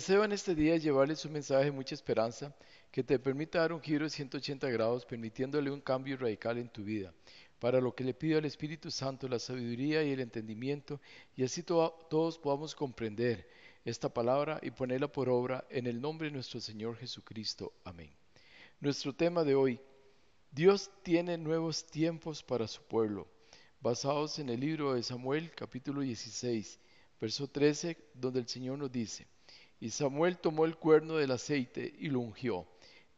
deseo en este día llevarles un mensaje de mucha esperanza que te permita dar un giro de 180 grados, permitiéndole un cambio radical en tu vida, para lo que le pido al Espíritu Santo la sabiduría y el entendimiento, y así todos podamos comprender esta palabra y ponerla por obra en el nombre de nuestro Señor Jesucristo. Amén. Nuestro tema de hoy, Dios tiene nuevos tiempos para su pueblo, basados en el libro de Samuel capítulo 16, verso 13, donde el Señor nos dice, y Samuel tomó el cuerno del aceite y lo ungió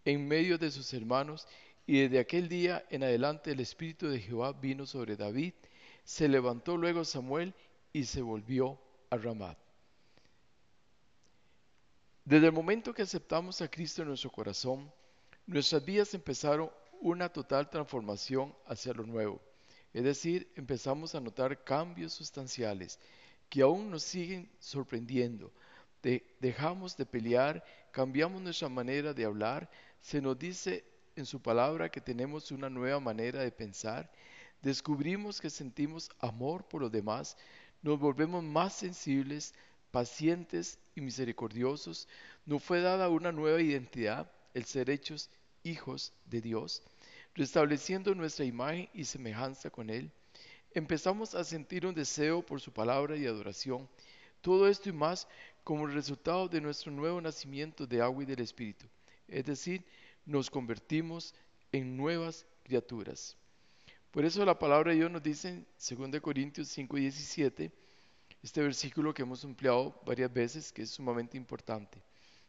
en medio de sus hermanos, y desde aquel día en adelante el Espíritu de Jehová vino sobre David. Se levantó luego Samuel y se volvió a Ramat. Desde el momento que aceptamos a Cristo en nuestro corazón, nuestras vidas empezaron una total transformación hacia lo nuevo. Es decir, empezamos a notar cambios sustanciales que aún nos siguen sorprendiendo. Dejamos de pelear, cambiamos nuestra manera de hablar, se nos dice en su palabra que tenemos una nueva manera de pensar, descubrimos que sentimos amor por los demás, nos volvemos más sensibles, pacientes y misericordiosos, nos fue dada una nueva identidad, el ser hechos hijos de Dios, restableciendo nuestra imagen y semejanza con Él. Empezamos a sentir un deseo por su palabra y adoración. Todo esto y más como resultado de nuestro nuevo nacimiento de agua y del Espíritu es decir, nos convertimos en nuevas criaturas. Por eso la palabra de Dios nos dice en 2 Corintios 5 y 17, este versículo que hemos empleado varias veces, que es sumamente importante.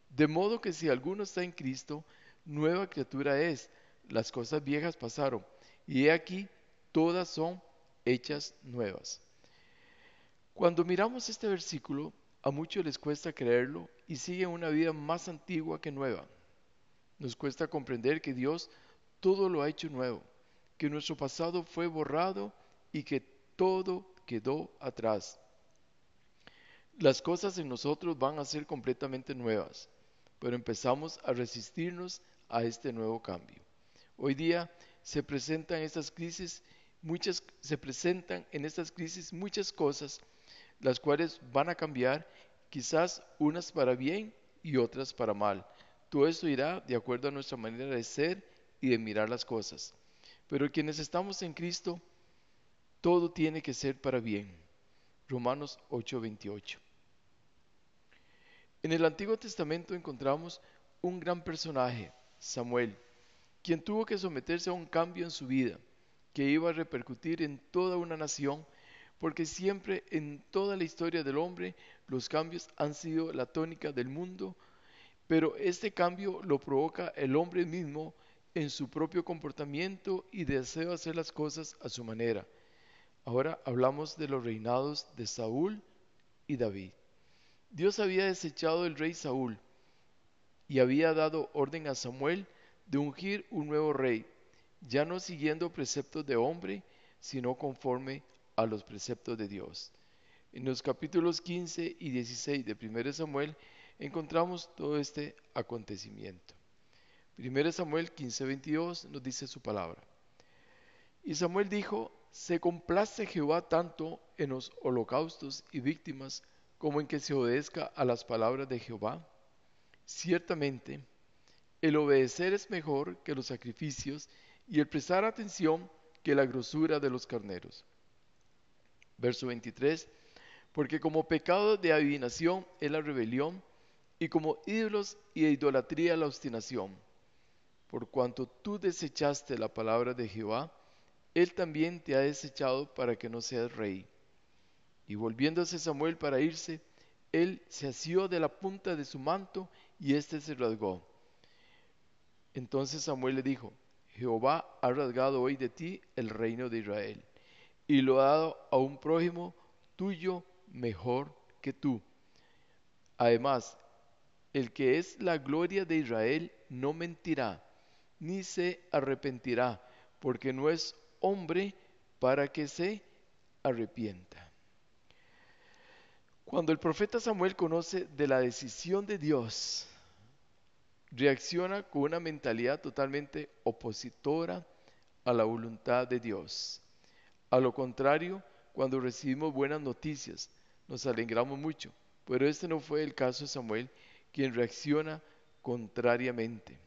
De modo que si alguno está en Cristo, nueva criatura es, las cosas viejas pasaron, y he aquí, todas son hechas nuevas. Cuando miramos este versículo, a muchos les cuesta creerlo y siguen una vida más antigua que nueva. Nos cuesta comprender que Dios todo lo ha hecho nuevo, que nuestro pasado fue borrado y que todo quedó atrás. Las cosas en nosotros van a ser completamente nuevas, pero empezamos a resistirnos a este nuevo cambio. Hoy día se presentan estas crisis, muchas se presentan en estas crisis muchas cosas, las cuales van a cambiar, quizás unas para bien y otras para mal. Todo esto irá de acuerdo a nuestra manera de ser y de mirar las cosas. Pero quienes estamos en Cristo, todo tiene que ser para bien. Romanos 8:28. En el Antiguo Testamento encontramos un gran personaje, Samuel, quien tuvo que someterse a un cambio en su vida que iba a repercutir en toda una nación, porque siempre en toda la historia del hombre los cambios han sido la tónica del mundo pero este cambio lo provoca el hombre mismo en su propio comportamiento y deseo hacer las cosas a su manera. Ahora hablamos de los reinados de Saúl y David. Dios había desechado el rey Saúl y había dado orden a Samuel de ungir un nuevo rey, ya no siguiendo preceptos de hombre, sino conforme a los preceptos de Dios. En los capítulos 15 y 16 de 1 Samuel encontramos todo este acontecimiento. 1 Samuel 15:22 nos dice su palabra. Y Samuel dijo, se complace Jehová tanto en los holocaustos y víctimas como en que se obedezca a las palabras de Jehová. Ciertamente, el obedecer es mejor que los sacrificios y el prestar atención que la grosura de los carneros. Verso 23, porque como pecado de adivinación es la rebelión, y como ídolos y idolatría la obstinación. Por cuanto tú desechaste la palabra de Jehová, él también te ha desechado para que no seas rey. Y volviéndose Samuel para irse, él se asió de la punta de su manto y éste se rasgó. Entonces Samuel le dijo, Jehová ha rasgado hoy de ti el reino de Israel, y lo ha dado a un prójimo tuyo mejor que tú. Además, el que es la gloria de Israel no mentirá, ni se arrepentirá, porque no es hombre para que se arrepienta. Cuando el profeta Samuel conoce de la decisión de Dios, reacciona con una mentalidad totalmente opositora a la voluntad de Dios. A lo contrario, cuando recibimos buenas noticias, nos alegramos mucho, pero este no fue el caso de Samuel, quien reacciona contrariamente.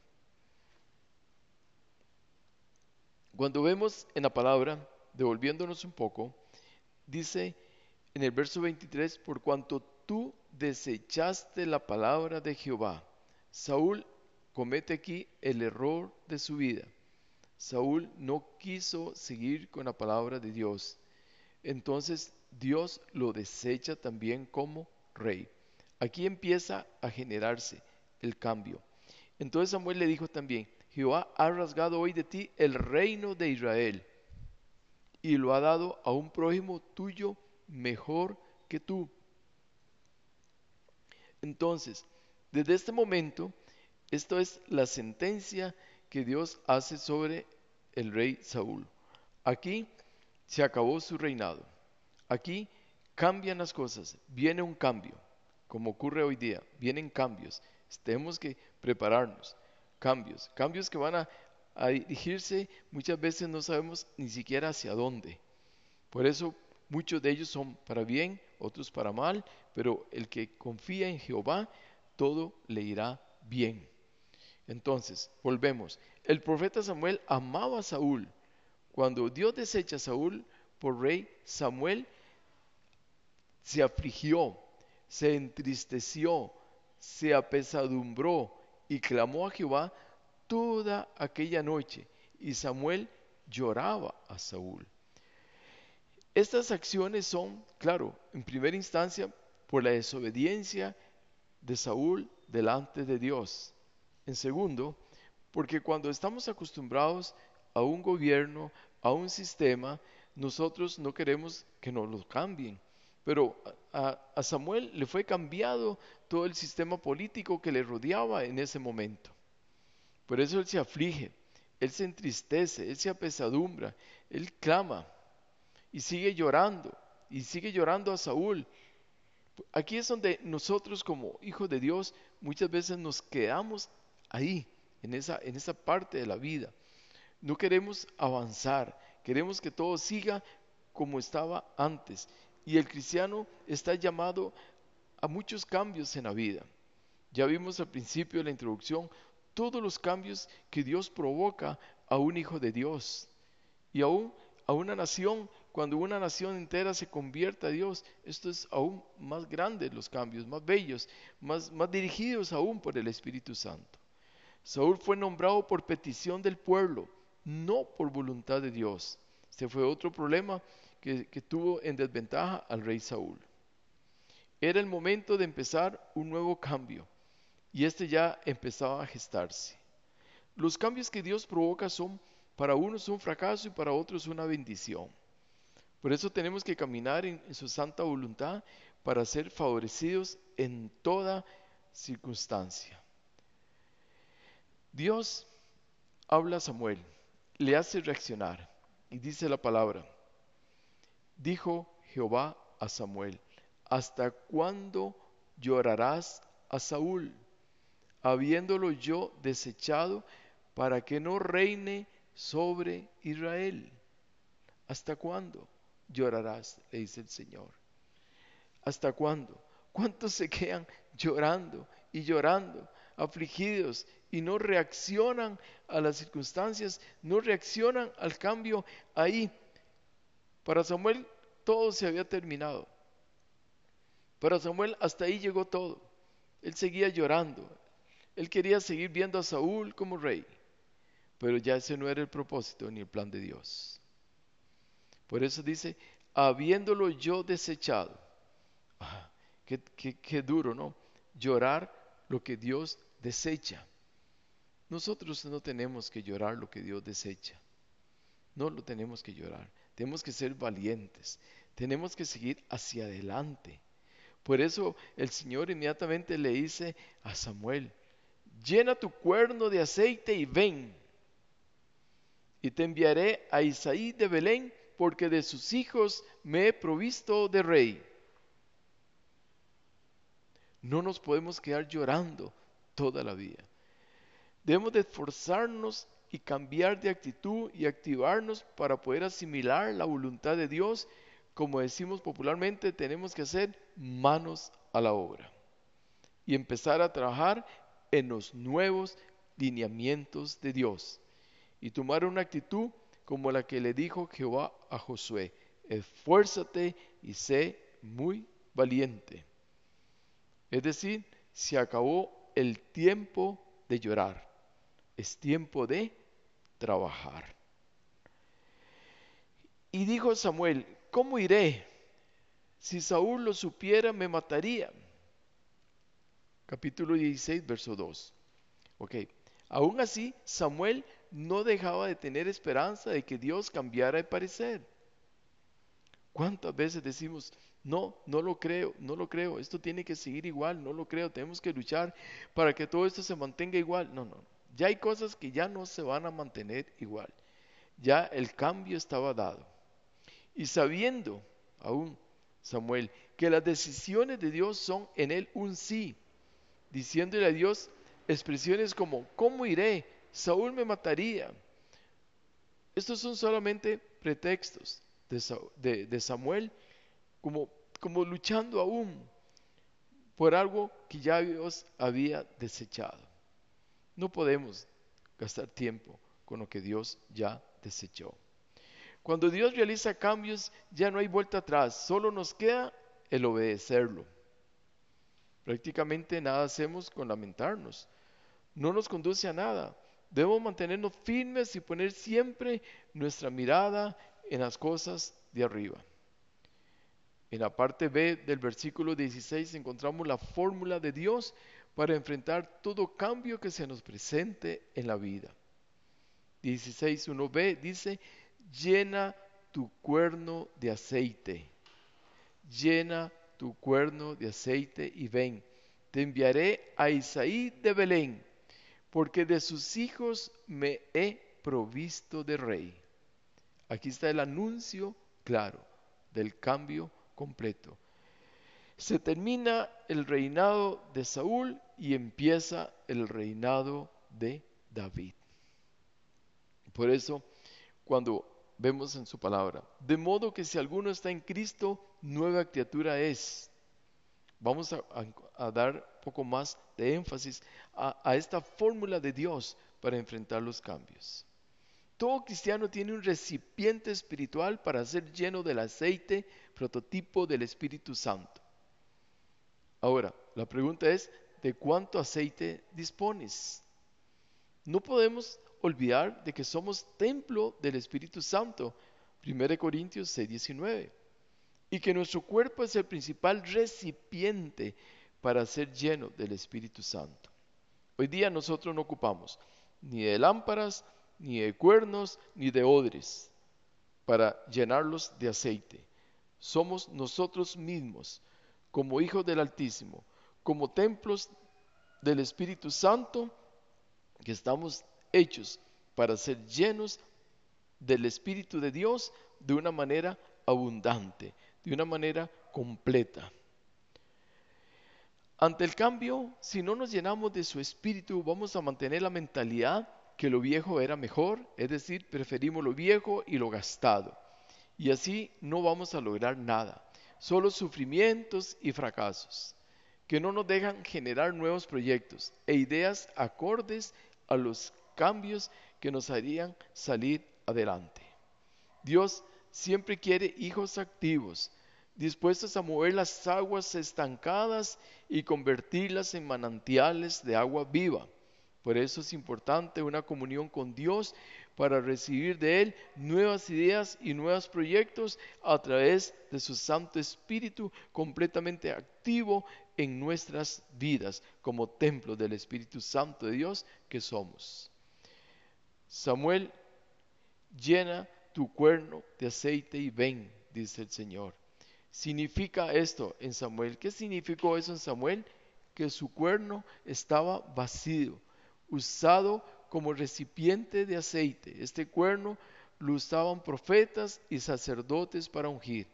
Cuando vemos en la palabra, devolviéndonos un poco, dice en el verso 23, por cuanto tú desechaste la palabra de Jehová. Saúl comete aquí el error de su vida. Saúl no quiso seguir con la palabra de Dios. Entonces Dios lo desecha también como rey. Aquí empieza a generarse el cambio. Entonces Samuel le dijo también, Jehová ha rasgado hoy de ti el reino de Israel y lo ha dado a un prójimo tuyo mejor que tú. Entonces, desde este momento, esto es la sentencia que Dios hace sobre el rey Saúl. Aquí se acabó su reinado. Aquí cambian las cosas, viene un cambio, como ocurre hoy día, vienen cambios. Tenemos que prepararnos cambios, cambios que van a, dirigirse, muchas veces no sabemos ni siquiera hacia dónde. Por eso muchos de ellos son para bien, otros para mal, pero el que confía en Jehová, todo le irá bien. Entonces, volvemos. El profeta Samuel amaba a Saúl. Cuando Dios desecha a Saúl por rey, Samuel se afligió, se entristeció, se apesadumbró, y clamó a Jehová toda aquella noche, y Samuel lloraba a Saúl. Estas acciones son, claro, en primera instancia, por la desobediencia de Saúl delante de Dios. En segundo, porque cuando estamos acostumbrados a un gobierno, a un sistema, nosotros no queremos que nos lo cambien. Pero a, Samuel le fue cambiado todo el sistema político que le rodeaba en ese momento. Por eso él se aflige, él se entristece, él se apesadumbra, él clama y sigue llorando y sigue llorando a Saúl. Aquí es donde nosotros como hijos de Dios muchas veces nos quedamos ahí, en esa, en esa parte de la vida. No queremos avanzar, queremos que todo siga como estaba antes. Y el cristiano está llamado a muchos cambios en la vida. Ya vimos al principio de la introducción todos los cambios que Dios provoca a un hijo de Dios. Y aún a una nación, cuando una nación entera se convierta a Dios, esto es aún más grande los cambios, más bellos, más, más dirigidos aún por el Espíritu Santo. Saúl fue nombrado por petición del pueblo, no por voluntad de Dios. Este fue otro problema que, tuvo en desventaja al rey Saúl. Era el momento de empezar un nuevo cambio y este ya empezaba a gestarse. Los cambios que Dios provoca son para unos un fracaso y para otros una bendición. Por eso tenemos que caminar en, en, su santa voluntad para ser favorecidos en toda circunstancia. Dios habla a Samuel, le hace reaccionar y dice la palabra, Dijo Jehová a Samuel, ¿hasta cuándo llorarás a Saúl, habiéndolo yo desechado para que no reine sobre Israel? ¿Hasta cuándo llorarás? Le dice el Señor. ¿Hasta cuándo? ¿Cuántos se quedan llorando y llorando, afligidos y no reaccionan a las circunstancias, no reaccionan al cambio ahí? Para Samuel todo se había terminado. Para Samuel hasta ahí llegó todo. Él seguía llorando. Él quería seguir viendo a Saúl como rey. Pero ya ese no era el propósito ni el plan de Dios. Por eso dice, habiéndolo yo desechado. Qué, qué duro, ¿no? Llorar lo que Dios desecha. Nosotros no tenemos que llorar lo que Dios desecha. No lo tenemos que llorar. Tenemos que ser valientes. Tenemos que seguir hacia adelante. Por eso el Señor inmediatamente le dice a Samuel, llena tu cuerno de aceite y ven. Y te enviaré a Isaí de Belén, porque de sus hijos me he provisto de rey. No nos podemos quedar llorando toda la vida. Debemos de esforzarnos y cambiar de actitud y activarnos para poder asimilar la voluntad de Dios, como decimos popularmente, tenemos que hacer manos a la obra. y empezar a trabajar en los nuevos lineamientos de Dios y tomar una actitud como la que le dijo Jehová a Josué, esfuérzate y sé muy valiente. Es decir, se acabó el tiempo de llorar, es tiempo de trabajar. Y dijo Samuel, ¿cómo iré? Si Saúl lo supiera, me mataría. Capítulo 16, verso 2. Ok, aún así, Samuel no dejaba de tener esperanza de que Dios cambiara de parecer. ¿Cuántas veces decimos, no, no lo creo, no lo creo, esto tiene que seguir igual, no lo creo, tenemos que luchar para que todo esto se mantenga igual? No, no, ya hay cosas que ya no se van a mantener igual. Ya el cambio estaba dado. Y sabiendo aún Samuel que las decisiones de Dios son en él un sí, diciéndole a Dios expresiones como, ¿cómo iré? Saúl me mataría. Estos son solamente pretextos de, Samuel como, como luchando aún por algo que ya Dios había desechado. No podemos gastar tiempo con lo que Dios ya desechó. Cuando Dios realiza cambios, ya no hay vuelta atrás, solo nos queda el obedecerlo. Prácticamente nada hacemos con lamentarnos. No nos conduce a nada. Debemos mantenernos firmes y poner siempre nuestra mirada en las cosas de arriba. En la parte B del versículo 16 encontramos la fórmula de Dios para enfrentar todo cambio que se nos presente en la vida. 16.1b dice, llena tu cuerno de aceite, llena tu cuerno de aceite y ven, te enviaré a Isaí de Belén, porque de sus hijos me he provisto de rey. Aquí está el anuncio claro del cambio completo. Se termina el reinado de Saúl y empieza el reinado de David. Por eso, cuando vemos en su palabra. De modo que si alguno está en Cristo, nueva criatura es. Vamos a, dar poco más de énfasis a, a esta fórmula de Dios para enfrentar los cambios. Todo cristiano tiene un recipiente espiritual para ser lleno del aceite prototipo del Espíritu Santo. Ahora, la pregunta es, ¿de cuánto aceite dispones? No podemos olvidar de que somos templo del Espíritu Santo, 1 Corintios 6, 19, y que nuestro cuerpo es el principal recipiente para ser lleno del Espíritu Santo. Hoy día nosotros no ocupamos ni de lámparas, ni de cuernos, ni de odres para llenarlos de aceite. Somos nosotros mismos, como hijos del Altísimo, como templos del Espíritu Santo, que estamos hechos para ser llenos del Espíritu de Dios de una manera abundante, de una manera completa. Ante el cambio, si no nos llenamos de su espíritu, vamos a mantener la mentalidad que lo viejo era mejor, es decir, preferimos lo viejo y lo gastado. Y así no vamos a lograr nada, solo sufrimientos y fracasos, que no nos dejan generar nuevos proyectos e ideas acordes a los cambios que nos harían salir adelante. Dios siempre quiere hijos activos, dispuestos a mover las aguas estancadas y convertirlas en manantiales de agua viva. Por eso es importante una comunión con Dios para recibir de Él nuevas ideas y nuevos proyectos a través de su Santo Espíritu completamente activo en nuestras vidas como templo del Espíritu Santo de Dios que somos. Samuel, llena tu cuerno de aceite y ven, dice el Señor. Significa esto en Samuel. ¿Qué significó eso en Samuel? Que su cuerno estaba vacío, usado como recipiente de aceite. Este cuerno lo usaban profetas y sacerdotes para ungir.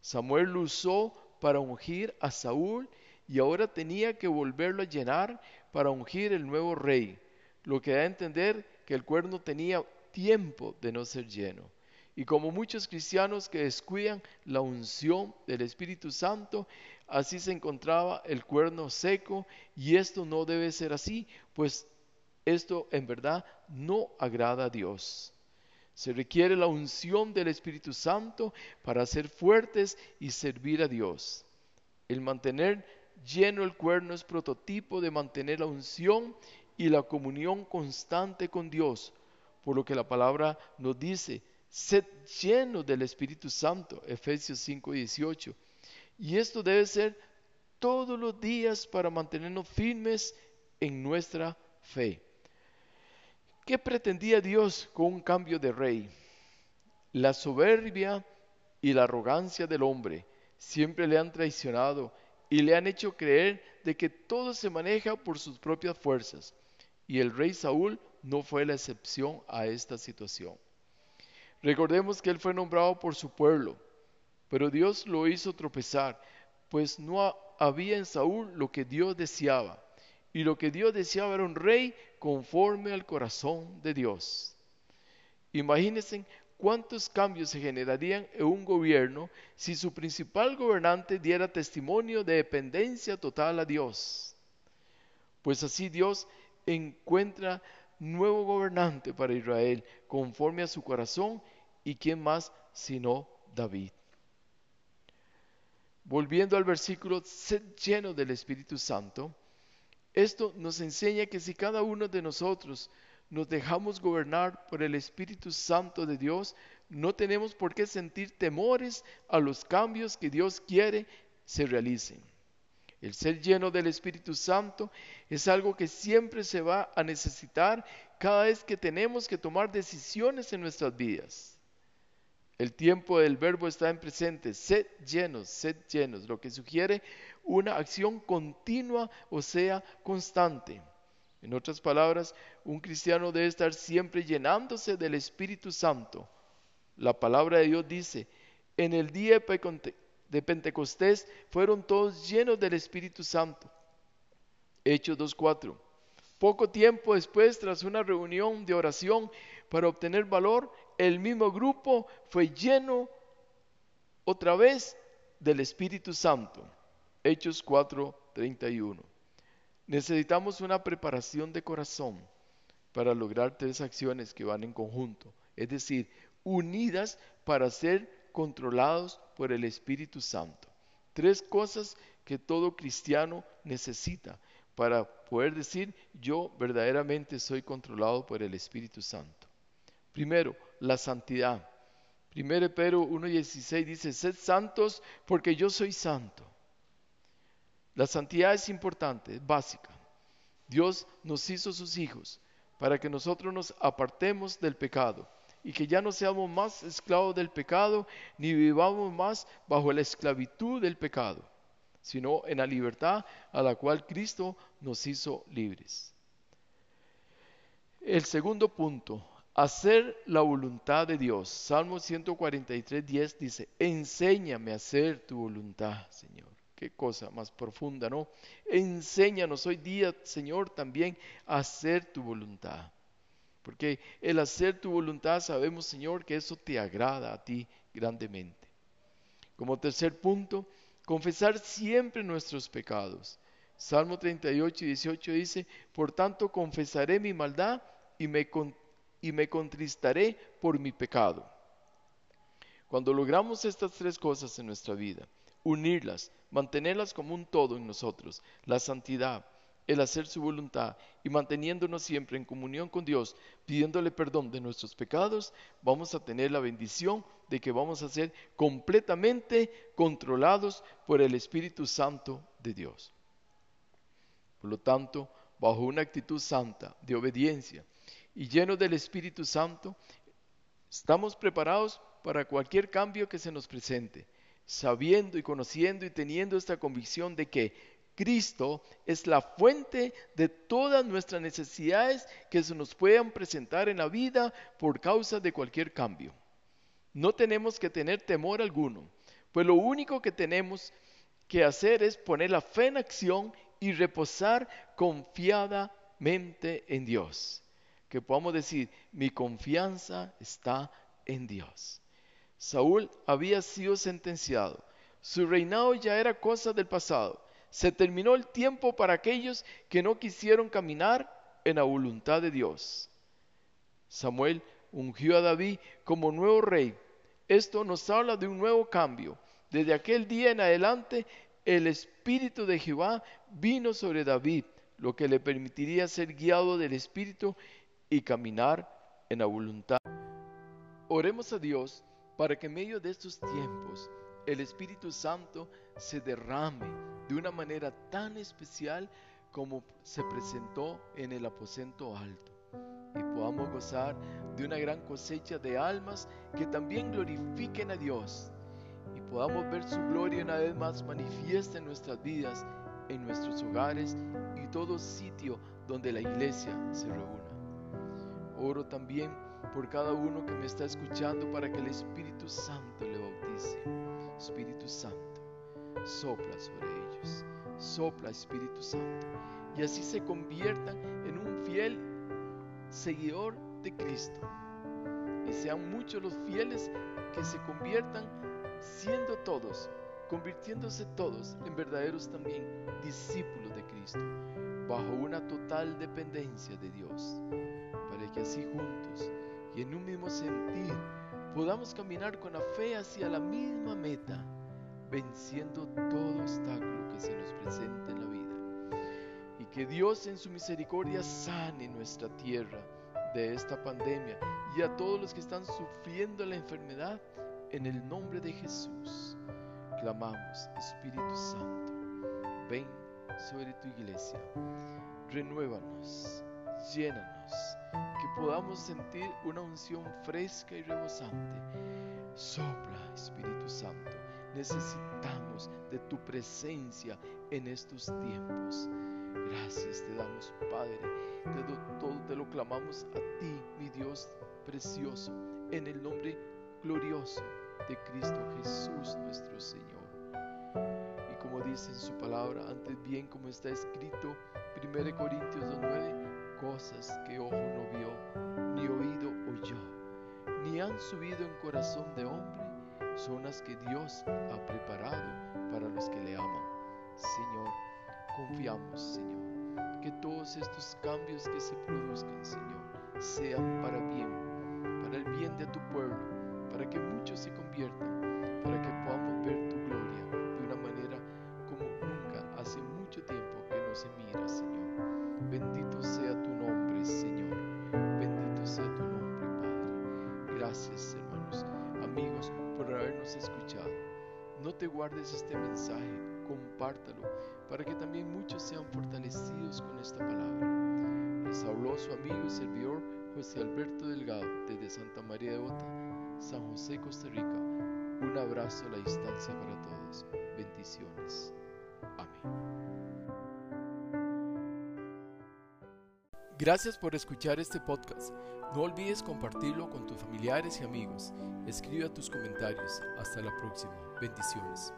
Samuel lo usó para ungir a Saúl y ahora tenía que volverlo a llenar para ungir el nuevo rey, lo que da a entender que el cuerno tenía tiempo de no ser lleno. Y como muchos cristianos que descuidan la unción del Espíritu Santo, así se encontraba el cuerno seco y esto no debe ser así, pues esto en verdad no agrada a Dios. Se requiere la unción del Espíritu Santo para ser fuertes y servir a Dios. El mantener lleno el cuerno es prototipo de mantener la unción y la comunión constante con Dios, por lo que la palabra nos dice, sed lleno del Espíritu Santo, Efesios 5:18. Y esto debe ser todos los días para mantenernos firmes en nuestra fe. ¿Qué pretendía Dios con un cambio de rey? La soberbia y la arrogancia del hombre siempre le han traicionado y le han hecho creer de que todo se maneja por sus propias fuerzas. Y el rey Saúl no fue la excepción a esta situación. Recordemos que él fue nombrado por su pueblo, pero Dios lo hizo tropezar, pues no había en Saúl lo que Dios deseaba. Y lo que Dios deseaba era un rey conforme al corazón de Dios. Imagínense cuántos cambios se generarían en un gobierno si su principal gobernante diera testimonio de dependencia total a Dios. Pues así Dios encuentra nuevo gobernante para Israel conforme a su corazón y quién más sino David. Volviendo al versículo, lleno del Espíritu Santo, esto nos enseña que si cada uno de nosotros nos dejamos gobernar por el Espíritu Santo de Dios, no tenemos por qué sentir temores a los cambios que Dios quiere se realicen. El ser lleno del Espíritu Santo es algo que siempre se va a necesitar cada vez que tenemos que tomar decisiones en nuestras vidas. El tiempo del verbo está en presente, sed llenos, sed llenos, lo que sugiere una acción continua, o sea, constante. En otras palabras, un cristiano debe estar siempre llenándose del Espíritu Santo. La palabra de Dios dice, en el día de Pentecostés fueron todos llenos del Espíritu Santo. Hechos 2.4. Poco tiempo después, tras una reunión de oración para obtener valor, el mismo grupo fue lleno otra vez del Espíritu Santo. Hechos 4:31. Necesitamos una preparación de corazón para lograr tres acciones que van en conjunto, es decir, unidas para ser controlados por el Espíritu Santo. Tres cosas que todo cristiano necesita para poder decir yo verdaderamente soy controlado por el Espíritu Santo. Primero, la santidad. Primero Pedro 1.16 dice, sed santos porque yo soy santo. La santidad es importante, es básica. Dios nos hizo sus hijos para que nosotros nos apartemos del pecado y que ya no seamos más esclavos del pecado ni vivamos más bajo la esclavitud del pecado, sino en la libertad a la cual Cristo nos hizo libres. El segundo punto, hacer la voluntad de Dios. Salmo 143, 10 dice, enséñame a hacer tu voluntad, Señor. Qué cosa más profunda, ¿no? Enséñanos hoy día, Señor, también a hacer tu voluntad. Porque el hacer tu voluntad sabemos, Señor, que eso te agrada a ti grandemente. Como tercer punto, confesar siempre nuestros pecados. Salmo 38 y 18 dice, por tanto confesaré mi maldad y me, y me contristaré por mi pecado. Cuando logramos estas tres cosas en nuestra vida, unirlas, mantenerlas como un todo en nosotros, la santidad, el hacer su voluntad y manteniéndonos siempre en comunión con Dios, pidiéndole perdón de nuestros pecados, vamos a tener la bendición de que vamos a ser completamente controlados por el Espíritu Santo de Dios. Por lo tanto, bajo una actitud santa de obediencia y lleno del Espíritu Santo, estamos preparados para cualquier cambio que se nos presente sabiendo y conociendo y teniendo esta convicción de que Cristo es la fuente de todas nuestras necesidades que se nos puedan presentar en la vida por causa de cualquier cambio. No tenemos que tener temor alguno, pues lo único que tenemos que hacer es poner la fe en acción y reposar confiadamente en Dios. Que podamos decir, mi confianza está en Dios. Saúl había sido sentenciado. Su reinado ya era cosa del pasado. Se terminó el tiempo para aquellos que no quisieron caminar en la voluntad de Dios. Samuel ungió a David como nuevo rey. Esto nos habla de un nuevo cambio. Desde aquel día en adelante, el Espíritu de Jehová vino sobre David, lo que le permitiría ser guiado del Espíritu y caminar en la voluntad. Oremos a Dios para que en medio de estos tiempos el Espíritu Santo se derrame de una manera tan especial como se presentó en el aposento alto y podamos gozar de una gran cosecha de almas que también glorifiquen a Dios y podamos ver su gloria una vez más manifiesta en nuestras vidas, en nuestros hogares y todo sitio donde la iglesia se reúna. Oro también por cada uno que me está escuchando para que el Espíritu Santo le bautice. Espíritu Santo, sopla sobre ellos, sopla Espíritu Santo, y así se conviertan en un fiel seguidor de Cristo. Y sean muchos los fieles que se conviertan siendo todos, convirtiéndose todos en verdaderos también discípulos de Cristo, bajo una total dependencia de Dios, para que así juntos y en un mismo sentir podamos caminar con la fe hacia la misma meta, venciendo todo obstáculo que se nos presente en la vida. Y que Dios en su misericordia sane nuestra tierra de esta pandemia y a todos los que están sufriendo la enfermedad en el nombre de Jesús. Clamamos, Espíritu Santo, ven sobre tu iglesia, renuévanos, llénanos que podamos sentir una unción fresca y rebosante. Sopla, Espíritu Santo. Necesitamos de tu presencia en estos tiempos. Gracias te damos, Padre. Te todo te lo clamamos a ti, mi Dios precioso, en el nombre glorioso de Cristo Jesús nuestro Señor. Y como dice en su palabra, antes bien como está escrito, 1 Corintios 2.9, cosas que ojo no vio, ni oído oyó, ni han subido en corazón de hombre, son las que Dios ha preparado para los que le aman. Señor, confiamos, Señor, que todos estos cambios que se produzcan, Señor, sean para bien, para el bien de tu pueblo, para que muchos se conviertan, para que podamos ver tu gloria de una manera como nunca hace mucho tiempo que no se mira, Señor. Bendito sea tu nombre, Señor. Bendito sea tu nombre, Padre. Gracias, hermanos, amigos, por habernos escuchado. No te guardes este mensaje, compártalo, para que también muchos sean fortalecidos con esta palabra. Les habló su amigo y servidor José Alberto Delgado desde Santa María de Bota, San José, Costa Rica. Un abrazo a la distancia para todos. Bendiciones. Amén. Gracias por escuchar este podcast. No olvides compartirlo con tus familiares y amigos. Escribe tus comentarios. Hasta la próxima. Bendiciones.